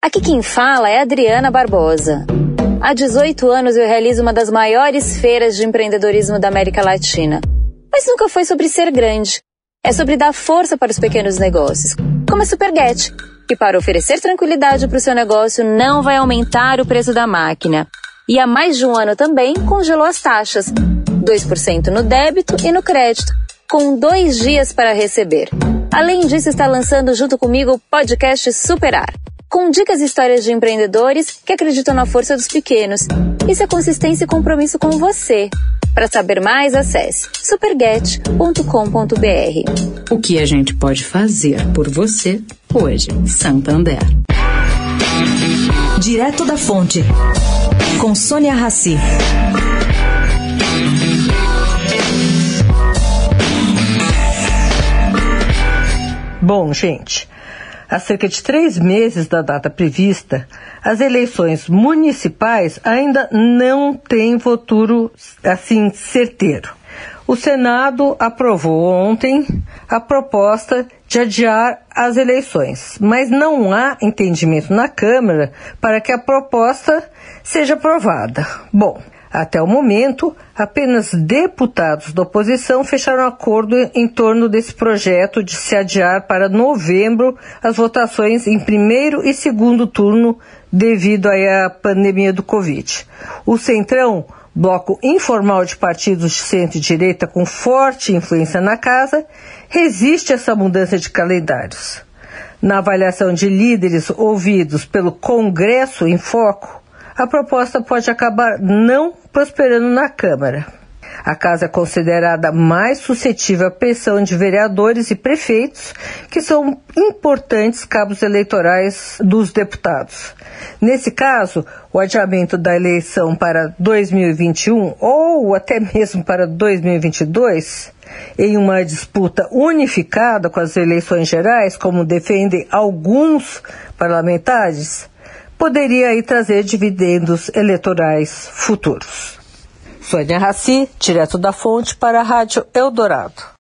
Aqui quem fala é Adriana Barbosa. Há 18 anos eu realizo uma das maiores feiras de empreendedorismo da América Latina. Mas nunca foi sobre ser grande. É sobre dar força para os pequenos negócios, como a Superget, que para oferecer tranquilidade para o seu negócio não vai aumentar o preço da máquina. E há mais de um ano também congelou as taxas. 2% no débito e no crédito, com dois dias para receber. Além disso, está lançando junto comigo o podcast Superar dicas e histórias de empreendedores que acreditam na força dos pequenos. Isso é consistência e compromisso com você. Para saber mais, acesse superget.com.br. O que a gente pode fazer por você hoje, Santander. Direto da Fonte, com Sônia Rassi. Bom, gente, há cerca de três meses da data prevista, as eleições municipais ainda não têm futuro assim certeiro. O Senado aprovou ontem a proposta de adiar as eleições, mas não há entendimento na Câmara para que a proposta seja aprovada. Bom, até o momento, apenas deputados da oposição fecharam acordo em torno desse projeto de se adiar para novembro as votações em primeiro e segundo turno devido à pandemia do Covid. O Centrão, bloco informal de partidos de centro-direita com forte influência na casa, resiste a essa mudança de calendários. Na avaliação de líderes ouvidos pelo Congresso em Foco, a proposta pode acabar não prosperando na Câmara. A casa é considerada mais suscetível à pressão de vereadores e prefeitos, que são importantes cabos eleitorais dos deputados. Nesse caso, o adiamento da eleição para 2021 ou até mesmo para 2022, em uma disputa unificada com as eleições gerais, como defendem alguns parlamentares, poderia aí trazer dividendos eleitorais futuros. Sônia Raci, direto da fonte para a Rádio Eldorado.